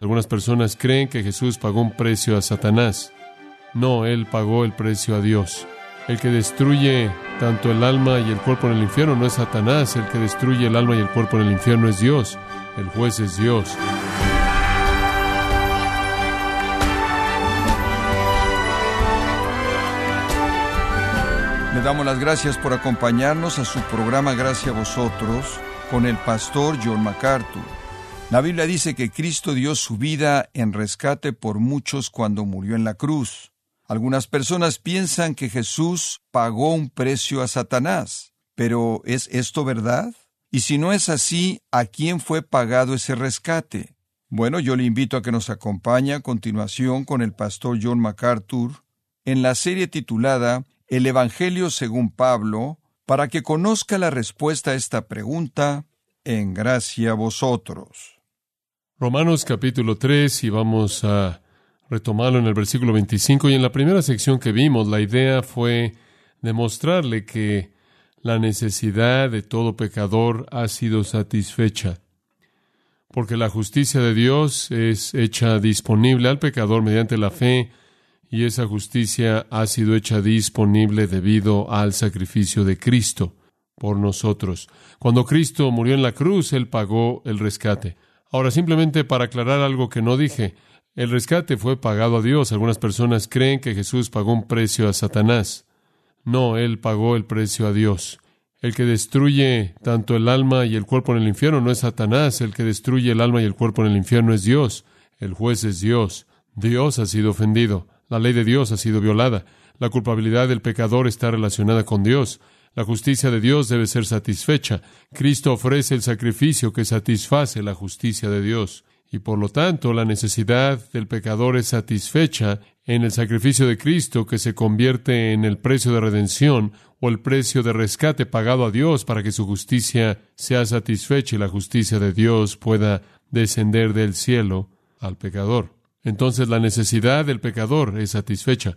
Algunas personas creen que Jesús pagó un precio a Satanás. No, Él pagó el precio a Dios. El que destruye tanto el alma y el cuerpo en el infierno no es Satanás, el que destruye el alma y el cuerpo en el infierno es Dios. El juez es Dios. Le damos las gracias por acompañarnos a su programa Gracias a vosotros con el pastor John MacArthur. La Biblia dice que Cristo dio su vida en rescate por muchos cuando murió en la cruz. Algunas personas piensan que Jesús pagó un precio a Satanás. Pero ¿es esto verdad? Y si no es así, ¿a quién fue pagado ese rescate? Bueno, yo le invito a que nos acompañe a continuación con el pastor John MacArthur en la serie titulada El Evangelio según Pablo, para que conozca la respuesta a esta pregunta, en gracia a vosotros. Romanos capítulo 3 y vamos a retomarlo en el versículo 25 y en la primera sección que vimos la idea fue demostrarle que la necesidad de todo pecador ha sido satisfecha, porque la justicia de Dios es hecha disponible al pecador mediante la fe y esa justicia ha sido hecha disponible debido al sacrificio de Cristo por nosotros. Cuando Cristo murió en la cruz, Él pagó el rescate. Ahora, simplemente para aclarar algo que no dije, el rescate fue pagado a Dios. Algunas personas creen que Jesús pagó un precio a Satanás. No, Él pagó el precio a Dios. El que destruye tanto el alma y el cuerpo en el infierno no es Satanás, el que destruye el alma y el cuerpo en el infierno es Dios. El juez es Dios. Dios ha sido ofendido. La ley de Dios ha sido violada. La culpabilidad del pecador está relacionada con Dios. La justicia de Dios debe ser satisfecha. Cristo ofrece el sacrificio que satisface la justicia de Dios. Y por lo tanto, la necesidad del pecador es satisfecha en el sacrificio de Cristo que se convierte en el precio de redención o el precio de rescate pagado a Dios para que su justicia sea satisfecha y la justicia de Dios pueda descender del cielo al pecador. Entonces la necesidad del pecador es satisfecha.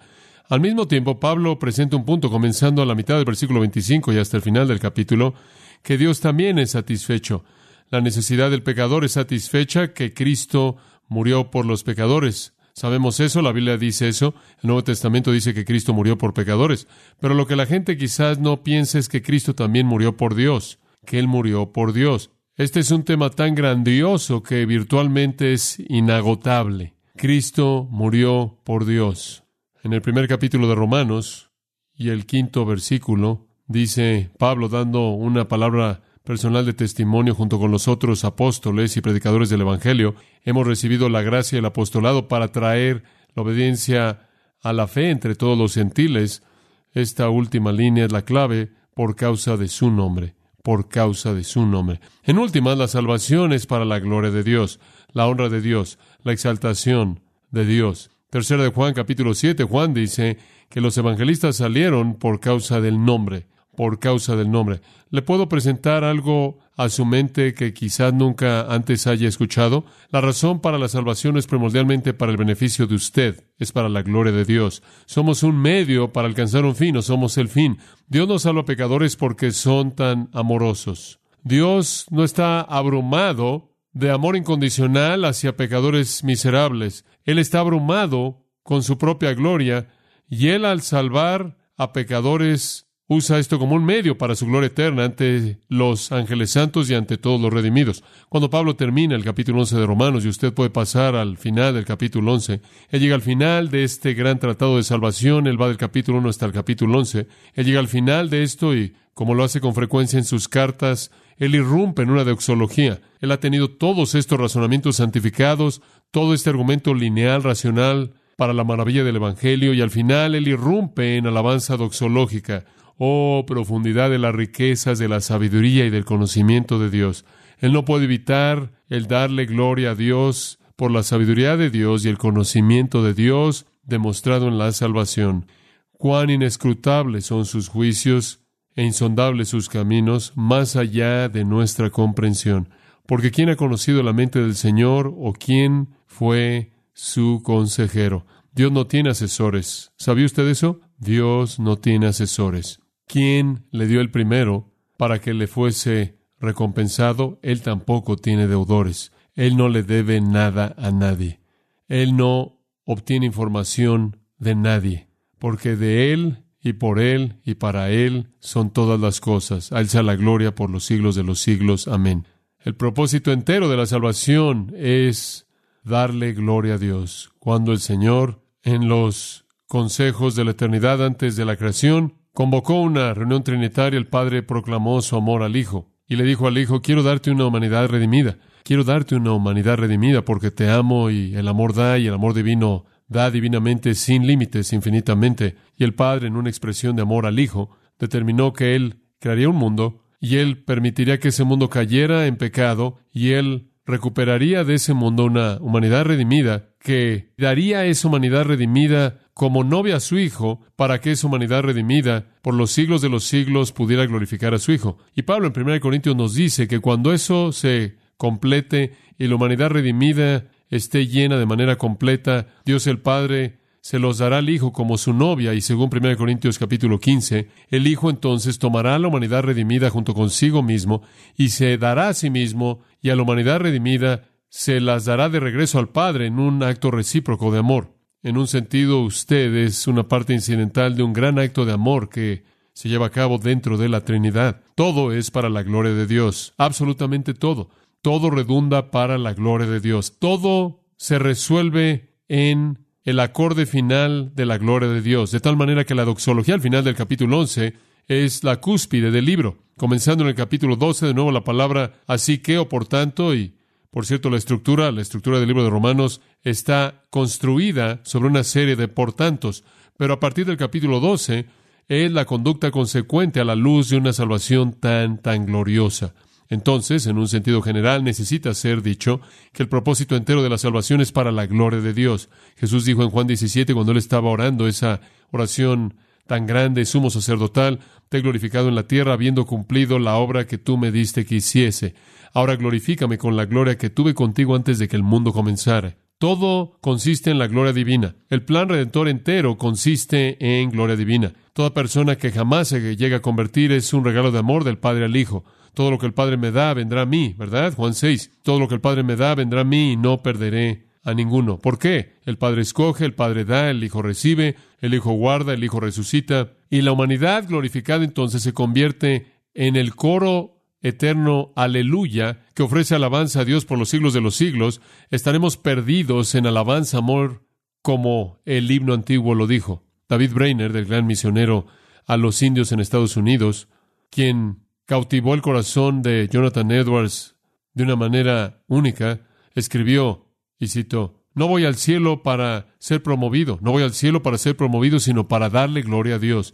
Al mismo tiempo, Pablo presenta un punto comenzando a la mitad del versículo 25 y hasta el final del capítulo, que Dios también es satisfecho. La necesidad del pecador es satisfecha, que Cristo murió por los pecadores. Sabemos eso, la Biblia dice eso, el Nuevo Testamento dice que Cristo murió por pecadores, pero lo que la gente quizás no piensa es que Cristo también murió por Dios, que Él murió por Dios. Este es un tema tan grandioso que virtualmente es inagotable. Cristo murió por Dios. En el primer capítulo de Romanos y el quinto versículo dice Pablo dando una palabra personal de testimonio junto con los otros apóstoles y predicadores del Evangelio, hemos recibido la gracia del apostolado para traer la obediencia a la fe entre todos los gentiles. Esta última línea es la clave por causa de su nombre, por causa de su nombre. En última, la salvación es para la gloria de Dios, la honra de Dios, la exaltación de Dios. Tercera de Juan capítulo 7, Juan dice que los evangelistas salieron por causa del nombre por causa del nombre. ¿Le puedo presentar algo a su mente que quizás nunca antes haya escuchado? La razón para la salvación es primordialmente para el beneficio de usted, es para la gloria de Dios. Somos un medio para alcanzar un fin, no somos el fin. Dios no salva a pecadores porque son tan amorosos. Dios no está abrumado de amor incondicional hacia pecadores miserables. Él está abrumado con su propia gloria y Él al salvar a pecadores usa esto como un medio para su gloria eterna ante los ángeles santos y ante todos los redimidos. Cuando Pablo termina el capítulo 11 de Romanos, y usted puede pasar al final del capítulo 11, él llega al final de este gran tratado de salvación, él va del capítulo 1 hasta el capítulo 11, él llega al final de esto y, como lo hace con frecuencia en sus cartas, él irrumpe en una doxología. Él ha tenido todos estos razonamientos santificados, todo este argumento lineal, racional, para la maravilla del Evangelio, y al final él irrumpe en alabanza doxológica, Oh, profundidad de las riquezas de la sabiduría y del conocimiento de Dios. Él no puede evitar el darle gloria a Dios por la sabiduría de Dios y el conocimiento de Dios demostrado en la salvación. Cuán inescrutables son sus juicios e insondables sus caminos, más allá de nuestra comprensión. Porque ¿quién ha conocido la mente del Señor o quién fue su consejero? Dios no tiene asesores. ¿Sabía usted eso? Dios no tiene asesores. ¿Quién le dio el primero para que le fuese recompensado? Él tampoco tiene deudores. Él no le debe nada a nadie. Él no obtiene información de nadie, porque de Él y por Él y para Él son todas las cosas. Alza la gloria por los siglos de los siglos. Amén. El propósito entero de la salvación es darle gloria a Dios. Cuando el Señor, en los consejos de la eternidad antes de la creación, convocó una reunión trinitaria, el Padre proclamó su amor al Hijo y le dijo al Hijo, quiero darte una humanidad redimida. Quiero darte una humanidad redimida porque te amo y el amor da y el amor divino da divinamente sin límites, infinitamente. Y el Padre, en una expresión de amor al Hijo, determinó que Él crearía un mundo y Él permitiría que ese mundo cayera en pecado y Él recuperaría de ese mundo una humanidad redimida que daría a esa humanidad redimida como novia a su Hijo para que esa humanidad redimida por los siglos de los siglos pudiera glorificar a su Hijo. Y Pablo en 1 Corintios nos dice que cuando eso se complete y la humanidad redimida esté llena de manera completa, Dios el Padre se los dará al Hijo como su novia, y según 1 Corintios capítulo 15, el Hijo entonces tomará a la humanidad redimida junto consigo mismo, y se dará a sí mismo, y a la humanidad redimida se las dará de regreso al Padre en un acto recíproco de amor. En un sentido, usted es una parte incidental de un gran acto de amor que se lleva a cabo dentro de la Trinidad. Todo es para la gloria de Dios, absolutamente todo todo redunda para la gloria de Dios. Todo se resuelve en el acorde final de la gloria de Dios. De tal manera que la doxología al final del capítulo 11 es la cúspide del libro. Comenzando en el capítulo 12, de nuevo la palabra así que o por tanto, y por cierto la estructura, la estructura del libro de Romanos está construida sobre una serie de por tantos. Pero a partir del capítulo 12 es la conducta consecuente a la luz de una salvación tan, tan gloriosa. Entonces, en un sentido general, necesita ser dicho que el propósito entero de la salvación es para la gloria de Dios. Jesús dijo en Juan 17, cuando él estaba orando esa oración tan grande, sumo sacerdotal, te he glorificado en la tierra, habiendo cumplido la obra que tú me diste que hiciese. Ahora glorifícame con la gloria que tuve contigo antes de que el mundo comenzara. Todo consiste en la gloria divina. El plan redentor entero consiste en gloria divina. Toda persona que jamás se llega a convertir es un regalo de amor del Padre al Hijo. Todo lo que el Padre me da vendrá a mí, ¿verdad? Juan 6. Todo lo que el Padre me da vendrá a mí y no perderé a ninguno. ¿Por qué? El Padre escoge, el Padre da, el Hijo recibe, el Hijo guarda, el Hijo resucita. Y la humanidad glorificada entonces se convierte en el coro eterno aleluya que ofrece alabanza a Dios por los siglos de los siglos. Estaremos perdidos en alabanza, amor, como el himno antiguo lo dijo. David Brainer, del gran misionero a los indios en Estados Unidos, quien cautivó el corazón de Jonathan Edwards de una manera única, escribió, y citó, no voy al cielo para ser promovido, no voy al cielo para ser promovido, sino para darle gloria a Dios.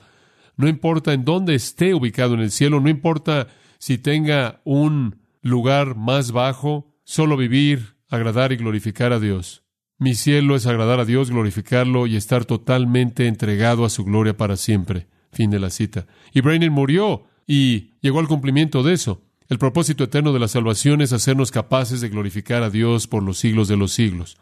No importa en dónde esté ubicado en el cielo, no importa si tenga un lugar más bajo, solo vivir, agradar y glorificar a Dios. Mi cielo es agradar a Dios, glorificarlo y estar totalmente entregado a su gloria para siempre. Fin de la cita. Y Brainer murió y llegó al cumplimiento de eso. El propósito eterno de la salvación es hacernos capaces de glorificar a Dios por los siglos de los siglos.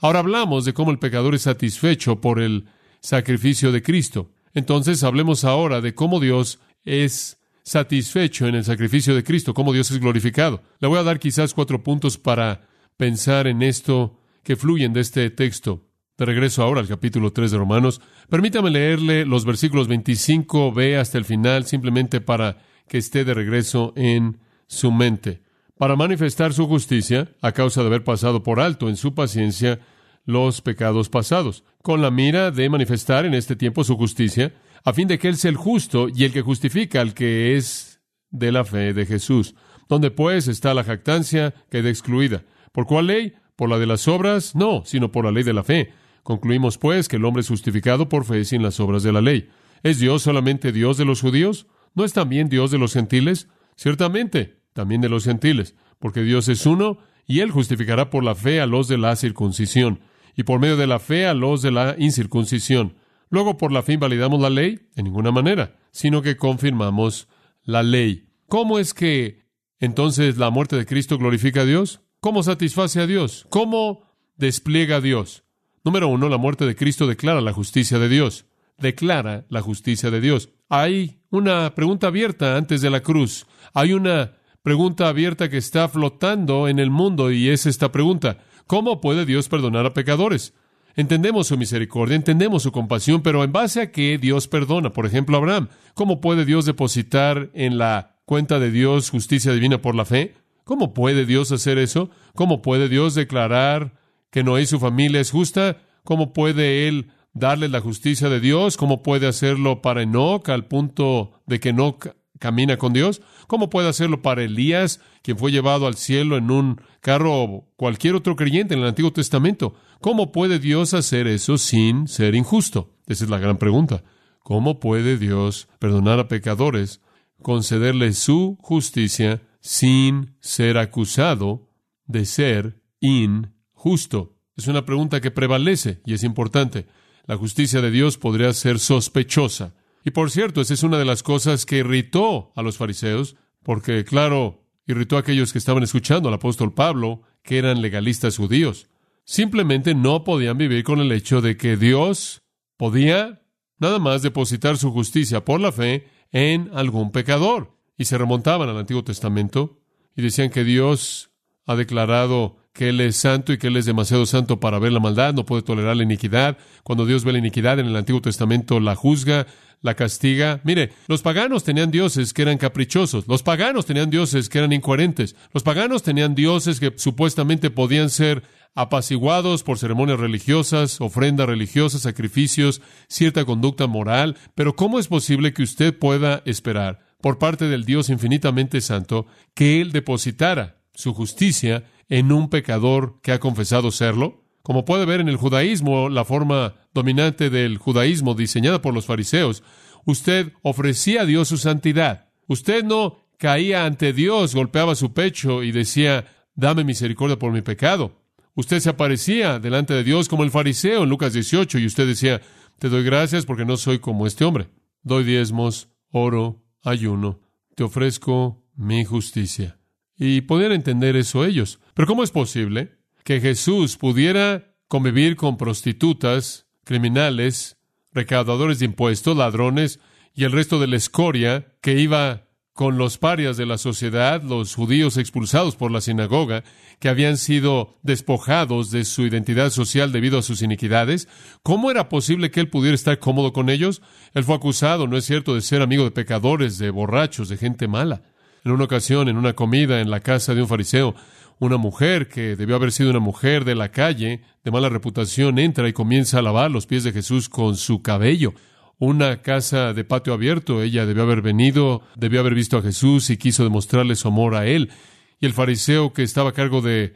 Ahora hablamos de cómo el pecador es satisfecho por el sacrificio de Cristo. Entonces hablemos ahora de cómo Dios es satisfecho en el sacrificio de Cristo, cómo Dios es glorificado. Le voy a dar quizás cuatro puntos para pensar en esto que fluyen de este texto. De regreso ahora al capítulo 3 de Romanos, permítame leerle los versículos 25b hasta el final, simplemente para que esté de regreso en su mente. Para manifestar su justicia, a causa de haber pasado por alto en su paciencia los pecados pasados, con la mira de manifestar en este tiempo su justicia, a fin de que Él sea el justo y el que justifica al que es de la fe de Jesús. Donde pues está la jactancia, queda excluida. ¿Por cuál ley? ¿Por la de las obras? No, sino por la ley de la fe. Concluimos, pues, que el hombre es justificado por fe sin las obras de la ley. ¿Es Dios solamente Dios de los judíos? ¿No es también Dios de los gentiles? Ciertamente, también de los gentiles, porque Dios es uno y Él justificará por la fe a los de la circuncisión y por medio de la fe a los de la incircuncisión. Luego, por la fe invalidamos la ley? En ninguna manera, sino que confirmamos la ley. ¿Cómo es que entonces la muerte de Cristo glorifica a Dios? ¿Cómo satisface a Dios? ¿Cómo despliega a Dios? Número uno, la muerte de Cristo declara la justicia de Dios. Declara la justicia de Dios. Hay una pregunta abierta antes de la cruz. Hay una pregunta abierta que está flotando en el mundo y es esta pregunta. ¿Cómo puede Dios perdonar a pecadores? Entendemos su misericordia, entendemos su compasión, pero en base a qué Dios perdona. Por ejemplo, Abraham. ¿Cómo puede Dios depositar en la cuenta de Dios justicia divina por la fe? ¿Cómo puede Dios hacer eso? ¿Cómo puede Dios declarar que Noé y su familia es justa? ¿Cómo puede Él darle la justicia de Dios? ¿Cómo puede hacerlo para Enoch al punto de que Enoch camina con Dios? ¿Cómo puede hacerlo para Elías, quien fue llevado al cielo en un carro o cualquier otro creyente en el Antiguo Testamento? ¿Cómo puede Dios hacer eso sin ser injusto? Esa es la gran pregunta. ¿Cómo puede Dios perdonar a pecadores, concederles su justicia sin ser acusado de ser injusto? Es una pregunta que prevalece y es importante. La justicia de Dios podría ser sospechosa. Y por cierto, esa es una de las cosas que irritó a los fariseos, porque, claro, irritó a aquellos que estaban escuchando al apóstol Pablo, que eran legalistas judíos. Simplemente no podían vivir con el hecho de que Dios podía nada más depositar su justicia por la fe en algún pecador. Y se remontaban al Antiguo Testamento y decían que Dios ha declarado que Él es santo y que Él es demasiado santo para ver la maldad, no puede tolerar la iniquidad. Cuando Dios ve la iniquidad en el Antiguo Testamento la juzga, la castiga. Mire, los paganos tenían dioses que eran caprichosos, los paganos tenían dioses que eran incoherentes, los paganos tenían dioses que supuestamente podían ser apaciguados por ceremonias religiosas, ofrendas religiosas, sacrificios, cierta conducta moral, pero ¿cómo es posible que usted pueda esperar por parte del Dios infinitamente santo que Él depositara su justicia en un pecador que ha confesado serlo? Como puede ver en el judaísmo, la forma dominante del judaísmo diseñada por los fariseos, usted ofrecía a Dios su santidad. Usted no caía ante Dios, golpeaba su pecho y decía, dame misericordia por mi pecado. Usted se aparecía delante de Dios como el fariseo en Lucas 18 y usted decía, te doy gracias porque no soy como este hombre. Doy diezmos, oro, ayuno, te ofrezco mi justicia. Y podían entender eso ellos. Pero ¿cómo es posible que Jesús pudiera convivir con prostitutas, criminales, recaudadores de impuestos, ladrones y el resto de la escoria que iba con los parias de la sociedad, los judíos expulsados por la sinagoga, que habían sido despojados de su identidad social debido a sus iniquidades, ¿cómo era posible que él pudiera estar cómodo con ellos? Él fue acusado, no es cierto, de ser amigo de pecadores, de borrachos, de gente mala. En una ocasión, en una comida en la casa de un fariseo, una mujer que debió haber sido una mujer de la calle, de mala reputación, entra y comienza a lavar los pies de Jesús con su cabello. Una casa de patio abierto, ella debió haber venido, debió haber visto a Jesús y quiso demostrarle su amor a él. Y el fariseo que estaba a cargo de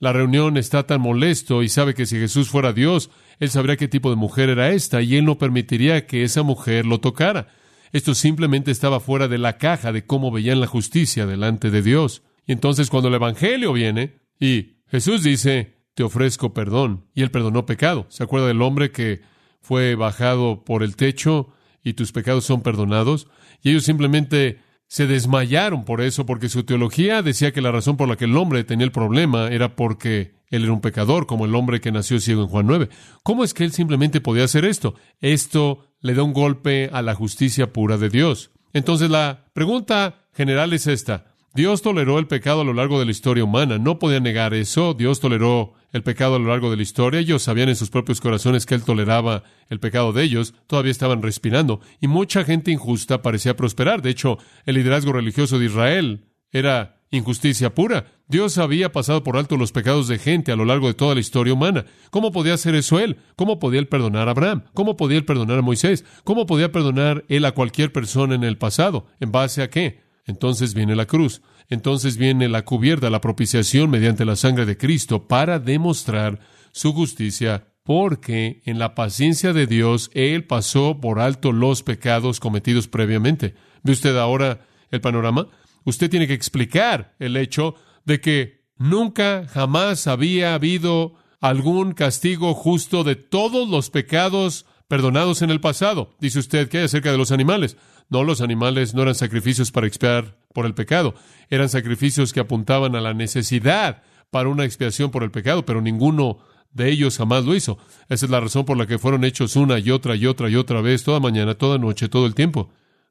la reunión está tan molesto y sabe que si Jesús fuera Dios, él sabría qué tipo de mujer era esta y él no permitiría que esa mujer lo tocara. Esto simplemente estaba fuera de la caja de cómo veían la justicia delante de Dios. Y entonces cuando el Evangelio viene y Jesús dice, te ofrezco perdón, y él perdonó pecado. ¿Se acuerda del hombre que fue bajado por el techo y tus pecados son perdonados? Y ellos simplemente se desmayaron por eso, porque su teología decía que la razón por la que el hombre tenía el problema era porque él era un pecador, como el hombre que nació ciego en Juan 9. ¿Cómo es que él simplemente podía hacer esto? Esto le da un golpe a la justicia pura de Dios. Entonces la pregunta general es esta. Dios toleró el pecado a lo largo de la historia humana. No podía negar eso. Dios toleró el pecado a lo largo de la historia. Ellos sabían en sus propios corazones que Él toleraba el pecado de ellos. Todavía estaban respirando. Y mucha gente injusta parecía prosperar. De hecho, el liderazgo religioso de Israel era injusticia pura. Dios había pasado por alto los pecados de gente a lo largo de toda la historia humana. ¿Cómo podía hacer eso él? ¿Cómo podía él perdonar a Abraham? ¿Cómo podía él perdonar a Moisés? ¿Cómo podía perdonar él a cualquier persona en el pasado? ¿En base a qué? Entonces viene la cruz. Entonces viene la cubierta, la propiciación mediante la sangre de Cristo para demostrar su justicia, porque en la paciencia de Dios Él pasó por alto los pecados cometidos previamente. ¿Ve usted ahora el panorama? Usted tiene que explicar el hecho de que nunca, jamás había habido algún castigo justo de todos los pecados perdonados en el pasado. Dice usted que hay acerca de los animales. No, los animales no eran sacrificios para expiar por el pecado, eran sacrificios que apuntaban a la necesidad para una expiación por el pecado, pero ninguno de ellos jamás lo hizo. Esa es la razón por la que fueron hechos una y otra y otra y otra vez, toda mañana, toda noche, todo el tiempo.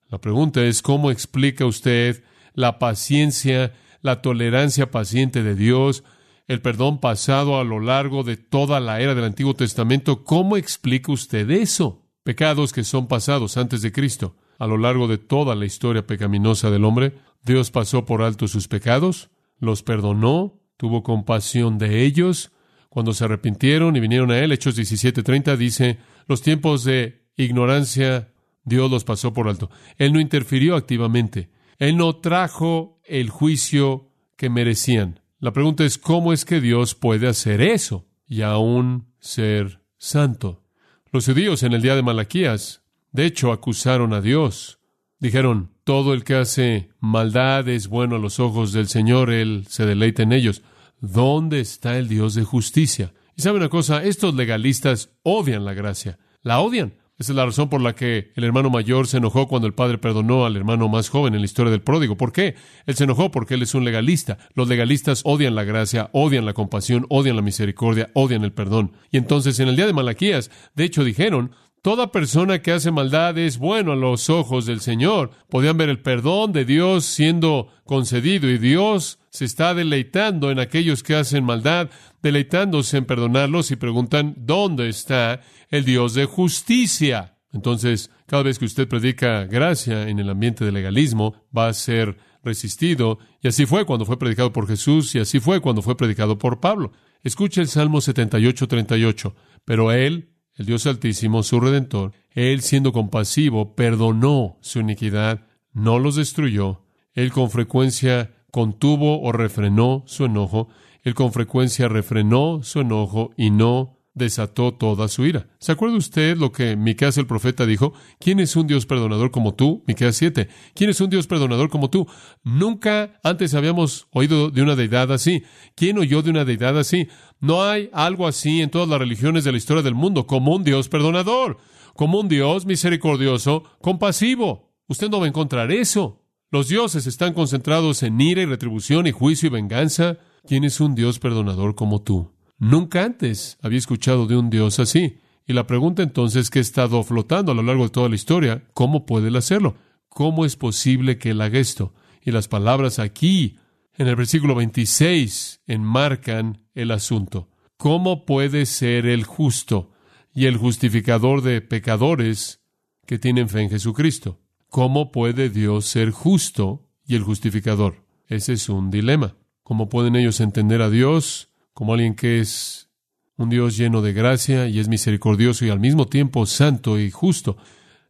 La pregunta es, ¿cómo explica usted la paciencia, la tolerancia paciente de Dios, el perdón pasado a lo largo de toda la era del Antiguo Testamento. ¿Cómo explica usted eso? Pecados que son pasados antes de Cristo. A lo largo de toda la historia pecaminosa del hombre, Dios pasó por alto sus pecados, los perdonó, tuvo compasión de ellos. Cuando se arrepintieron y vinieron a Él, Hechos 17:30 dice, los tiempos de ignorancia Dios los pasó por alto. Él no interfirió activamente. Él no trajo el juicio que merecían. La pregunta es, ¿cómo es que Dios puede hacer eso y aún ser santo? Los judíos en el día de Malaquías, de hecho, acusaron a Dios. Dijeron, todo el que hace maldad es bueno a los ojos del Señor, Él se deleita en ellos. ¿Dónde está el Dios de justicia? Y sabe una cosa, estos legalistas odian la gracia, la odian. Esa es la razón por la que el hermano mayor se enojó cuando el padre perdonó al hermano más joven en la historia del pródigo. ¿Por qué? Él se enojó porque él es un legalista. Los legalistas odian la gracia, odian la compasión, odian la misericordia, odian el perdón. Y entonces en el día de Malaquías, de hecho dijeron, Toda persona que hace maldad es bueno a los ojos del Señor. Podían ver el perdón de Dios siendo concedido y Dios se está deleitando en aquellos que hacen maldad, deleitándose en perdonarlos y preguntan, ¿dónde está el Dios de justicia? Entonces, cada vez que usted predica gracia en el ambiente del legalismo, va a ser resistido, y así fue cuando fue predicado por Jesús, y así fue cuando fue predicado por Pablo. Escuche el Salmo 78, 38. Pero Él, el Dios Altísimo, su Redentor, Él siendo compasivo, perdonó su iniquidad, no los destruyó. Él con frecuencia contuvo o refrenó su enojo. Él con frecuencia refrenó su enojo y no desató toda su ira. ¿Se acuerda usted lo que Miqueas el profeta dijo? ¿Quién es un Dios perdonador como tú? Miqueas 7. ¿Quién es un Dios perdonador como tú? Nunca antes habíamos oído de una deidad así. ¿Quién oyó de una deidad así? No hay algo así en todas las religiones de la historia del mundo como un Dios perdonador, como un Dios misericordioso, compasivo. Usted no va a encontrar eso. Los dioses están concentrados en ira y retribución y juicio y venganza. ¿Quién es un Dios perdonador como tú? Nunca antes había escuchado de un Dios así. Y la pregunta entonces que ha estado flotando a lo largo de toda la historia, ¿cómo puede él hacerlo? ¿Cómo es posible que él haga esto? Y las palabras aquí, en el versículo 26, enmarcan el asunto. ¿Cómo puede ser el justo y el justificador de pecadores que tienen fe en Jesucristo? ¿Cómo puede Dios ser justo y el justificador? Ese es un dilema. ¿Cómo pueden ellos entender a Dios como alguien que es un Dios lleno de gracia y es misericordioso y al mismo tiempo santo y justo.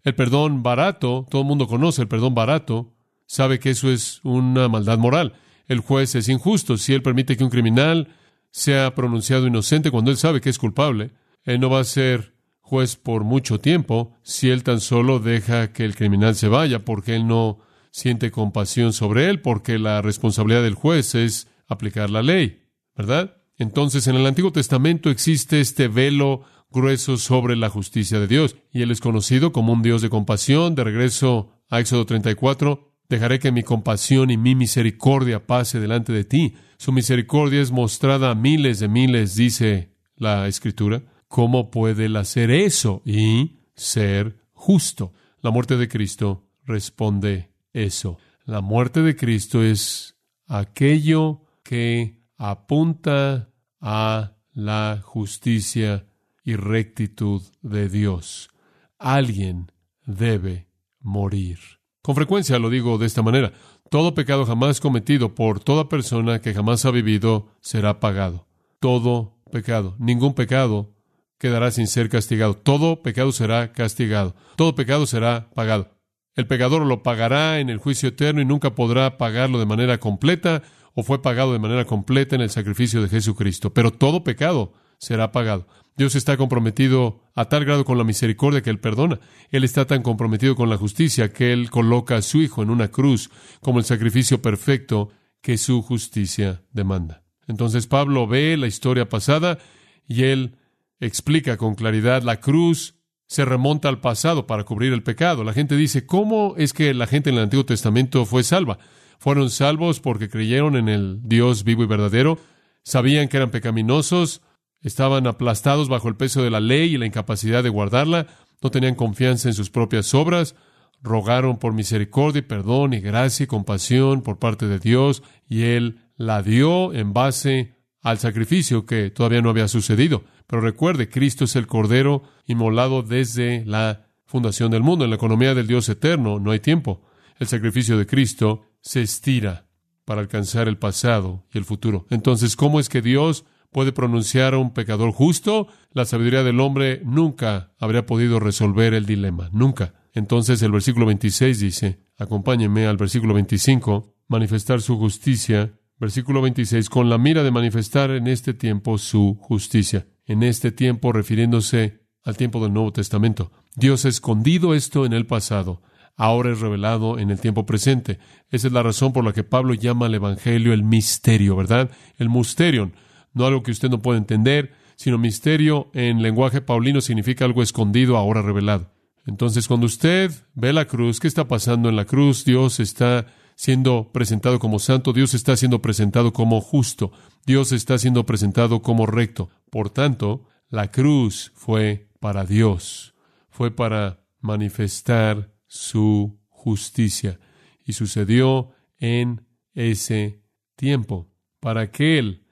El perdón barato, todo el mundo conoce el perdón barato, sabe que eso es una maldad moral. El juez es injusto si él permite que un criminal sea pronunciado inocente cuando él sabe que es culpable. Él no va a ser juez por mucho tiempo si él tan solo deja que el criminal se vaya porque él no siente compasión sobre él, porque la responsabilidad del juez es aplicar la ley, ¿verdad? Entonces, en el Antiguo Testamento existe este velo grueso sobre la justicia de Dios, y Él es conocido como un Dios de compasión. De regreso a Éxodo 34, dejaré que mi compasión y mi misericordia pase delante de ti. Su misericordia es mostrada a miles de miles, dice la Escritura. ¿Cómo puede Él hacer eso y ser justo? La muerte de Cristo responde eso. La muerte de Cristo es aquello que apunta a la justicia y rectitud de Dios. Alguien debe morir. Con frecuencia lo digo de esta manera. Todo pecado jamás cometido por toda persona que jamás ha vivido será pagado. Todo pecado. Ningún pecado quedará sin ser castigado. Todo pecado será castigado. Todo pecado será pagado. El pecador lo pagará en el juicio eterno y nunca podrá pagarlo de manera completa o fue pagado de manera completa en el sacrificio de Jesucristo. Pero todo pecado será pagado. Dios está comprometido a tal grado con la misericordia que Él perdona. Él está tan comprometido con la justicia que Él coloca a su Hijo en una cruz como el sacrificio perfecto que su justicia demanda. Entonces Pablo ve la historia pasada y él explica con claridad la cruz se remonta al pasado para cubrir el pecado. La gente dice, ¿cómo es que la gente en el Antiguo Testamento fue salva? Fueron salvos porque creyeron en el Dios vivo y verdadero, sabían que eran pecaminosos, estaban aplastados bajo el peso de la ley y la incapacidad de guardarla, no tenían confianza en sus propias obras, rogaron por misericordia y perdón y gracia y compasión por parte de Dios y Él la dio en base al sacrificio que todavía no había sucedido. Pero recuerde, Cristo es el Cordero inmolado desde la fundación del mundo. En la economía del Dios eterno no hay tiempo. El sacrificio de Cristo se estira para alcanzar el pasado y el futuro. Entonces, ¿cómo es que Dios puede pronunciar a un pecador justo? La sabiduría del hombre nunca habría podido resolver el dilema, nunca. Entonces el versículo 26 dice, acompáñenme al versículo 25, manifestar su justicia. Versículo 26, con la mira de manifestar en este tiempo su justicia. En este tiempo refiriéndose al tiempo del Nuevo Testamento. Dios ha escondido esto en el pasado, ahora es revelado en el tiempo presente. Esa es la razón por la que Pablo llama al Evangelio el misterio, ¿verdad? El mysterion, no algo que usted no puede entender, sino misterio en lenguaje paulino significa algo escondido, ahora revelado. Entonces, cuando usted ve la cruz, ¿qué está pasando en la cruz? Dios está siendo presentado como santo, Dios está siendo presentado como justo, Dios está siendo presentado como recto. Por tanto, la cruz fue para Dios, fue para manifestar su justicia. Y sucedió en ese tiempo, para que Él,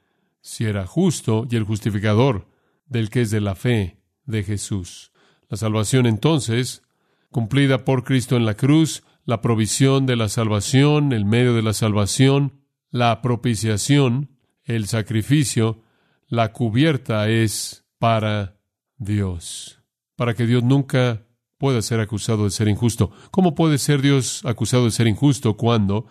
si era justo y el justificador del que es de la fe de Jesús, la salvación entonces, cumplida por Cristo en la cruz, la provisión de la salvación, el medio de la salvación, la propiciación, el sacrificio, la cubierta es para Dios, para que Dios nunca pueda ser acusado de ser injusto. ¿Cómo puede ser Dios acusado de ser injusto cuando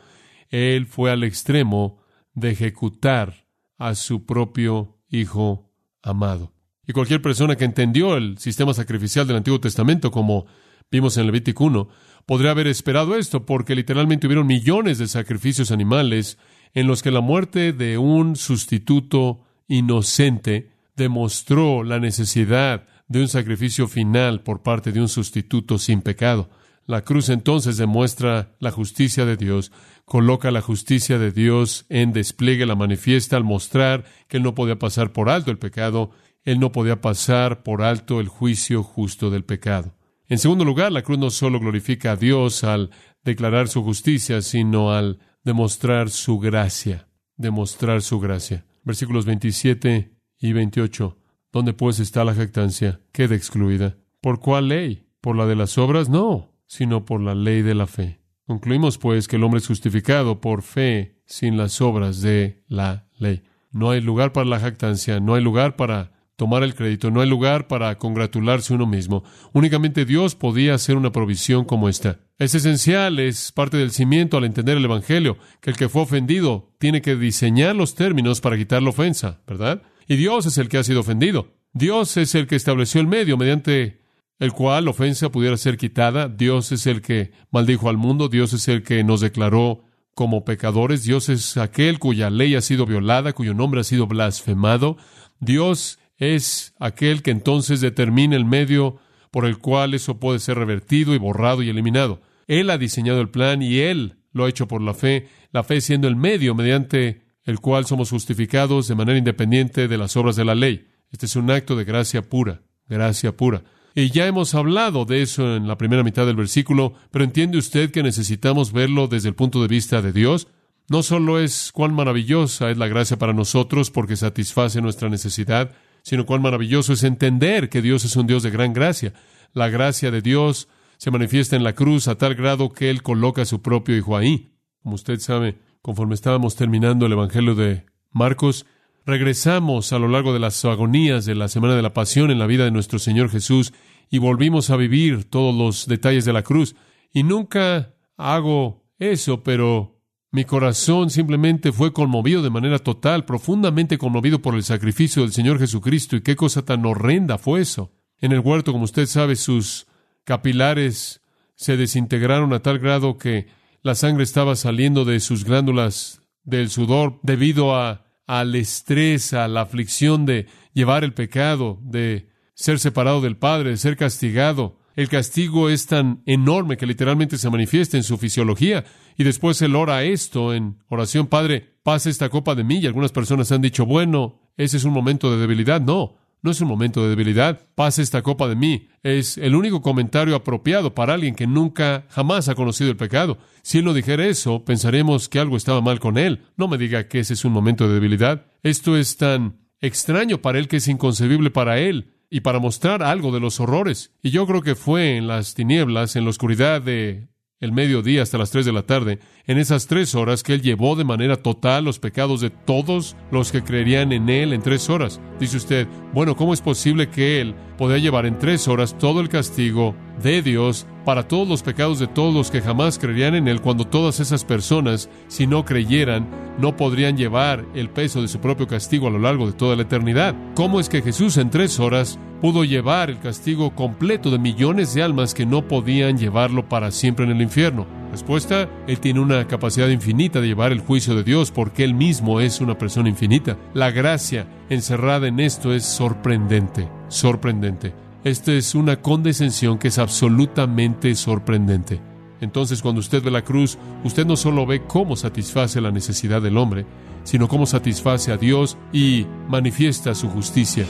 Él fue al extremo de ejecutar a su propio Hijo amado? Y cualquier persona que entendió el sistema sacrificial del Antiguo Testamento, como vimos en Levítico 1, podría haber esperado esto, porque literalmente hubieron millones de sacrificios animales en los que la muerte de un sustituto inocente demostró la necesidad de un sacrificio final por parte de un sustituto sin pecado. La cruz entonces demuestra la justicia de Dios, coloca la justicia de Dios en despliegue, la manifiesta al mostrar que Él no podía pasar por alto el pecado él no podía pasar por alto el juicio justo del pecado. En segundo lugar, la cruz no solo glorifica a Dios al declarar su justicia, sino al demostrar su gracia, demostrar su gracia. Versículos 27 y 28. ¿Dónde pues está la jactancia? Queda excluida. ¿Por cuál ley? ¿Por la de las obras? No, sino por la ley de la fe. Concluimos pues que el hombre es justificado por fe sin las obras de la ley. No hay lugar para la jactancia, no hay lugar para tomar el crédito, no hay lugar para congratularse uno mismo. Únicamente Dios podía hacer una provisión como esta. Es esencial, es parte del cimiento al entender el Evangelio, que el que fue ofendido tiene que diseñar los términos para quitar la ofensa, ¿verdad? Y Dios es el que ha sido ofendido. Dios es el que estableció el medio mediante el cual la ofensa pudiera ser quitada. Dios es el que maldijo al mundo. Dios es el que nos declaró como pecadores. Dios es aquel cuya ley ha sido violada, cuyo nombre ha sido blasfemado. Dios es aquel que entonces determina el medio por el cual eso puede ser revertido y borrado y eliminado. Él ha diseñado el plan y Él lo ha hecho por la fe, la fe siendo el medio mediante el cual somos justificados de manera independiente de las obras de la ley. Este es un acto de gracia pura, gracia pura. Y ya hemos hablado de eso en la primera mitad del versículo, pero ¿entiende usted que necesitamos verlo desde el punto de vista de Dios? No solo es cuán maravillosa es la gracia para nosotros porque satisface nuestra necesidad, sino cuán maravilloso es entender que Dios es un Dios de gran gracia. La gracia de Dios se manifiesta en la cruz a tal grado que Él coloca a su propio Hijo ahí. Como usted sabe, conforme estábamos terminando el Evangelio de Marcos, regresamos a lo largo de las agonías de la Semana de la Pasión en la vida de nuestro Señor Jesús y volvimos a vivir todos los detalles de la cruz. Y nunca hago eso, pero mi corazón simplemente fue conmovido de manera total, profundamente conmovido por el sacrificio del Señor Jesucristo. Y qué cosa tan horrenda fue eso. En el huerto, como usted sabe, sus capilares se desintegraron a tal grado que la sangre estaba saliendo de sus glándulas del sudor debido a, al estrés, a la aflicción de llevar el pecado, de ser separado del Padre, de ser castigado. El castigo es tan enorme que literalmente se manifiesta en su fisiología. Y después él ora esto en oración, Padre, pasa esta copa de mí. Y algunas personas han dicho, bueno, ese es un momento de debilidad. No, No es un momento de debilidad. Pase esta copa de mí. Es el único comentario apropiado para alguien que nunca, jamás ha conocido el pecado. Si él no dijera eso, pensaremos que algo estaba mal con él. No me diga que ese es un momento de debilidad. Esto es tan extraño para él que es inconcebible para él y para mostrar algo de los horrores. Y yo creo que fue en las tinieblas, en la oscuridad de el mediodía hasta las tres de la tarde, en esas tres horas que Él llevó de manera total los pecados de todos los que creerían en Él en tres horas. Dice usted, bueno, ¿cómo es posible que Él podía llevar en tres horas todo el castigo de Dios para todos los pecados de todos los que jamás creerían en Él, cuando todas esas personas, si no creyeran, no podrían llevar el peso de su propio castigo a lo largo de toda la eternidad. ¿Cómo es que Jesús en tres horas pudo llevar el castigo completo de millones de almas que no podían llevarlo para siempre en el infierno? Respuesta, Él tiene una capacidad infinita de llevar el juicio de Dios porque Él mismo es una persona infinita. La gracia encerrada en esto es sorprendente, sorprendente. Esta es una condescensión que es absolutamente sorprendente. Entonces, cuando usted ve la cruz, usted no solo ve cómo satisface la necesidad del hombre, sino cómo satisface a Dios y manifiesta su justicia.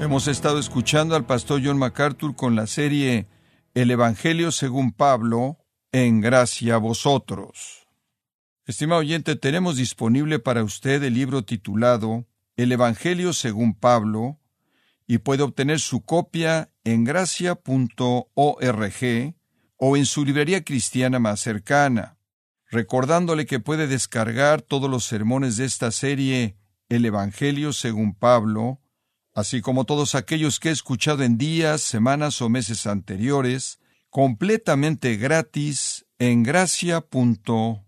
Hemos estado escuchando al pastor John MacArthur con la serie El Evangelio según Pablo, en gracia a vosotros. Estimado oyente, tenemos disponible para usted el libro titulado El Evangelio según Pablo y puede obtener su copia en gracia.org o en su librería cristiana más cercana, recordándole que puede descargar todos los sermones de esta serie El Evangelio según Pablo, así como todos aquellos que he escuchado en días, semanas o meses anteriores, completamente gratis en gracia.org.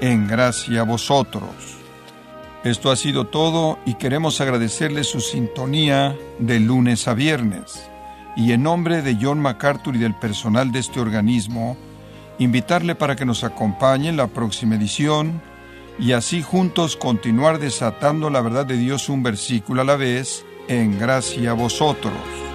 en gracia a vosotros. Esto ha sido todo y queremos agradecerle su sintonía de lunes a viernes. Y en nombre de John MacArthur y del personal de este organismo, invitarle para que nos acompañe en la próxima edición y así juntos continuar desatando la verdad de Dios un versículo a la vez en gracia a vosotros.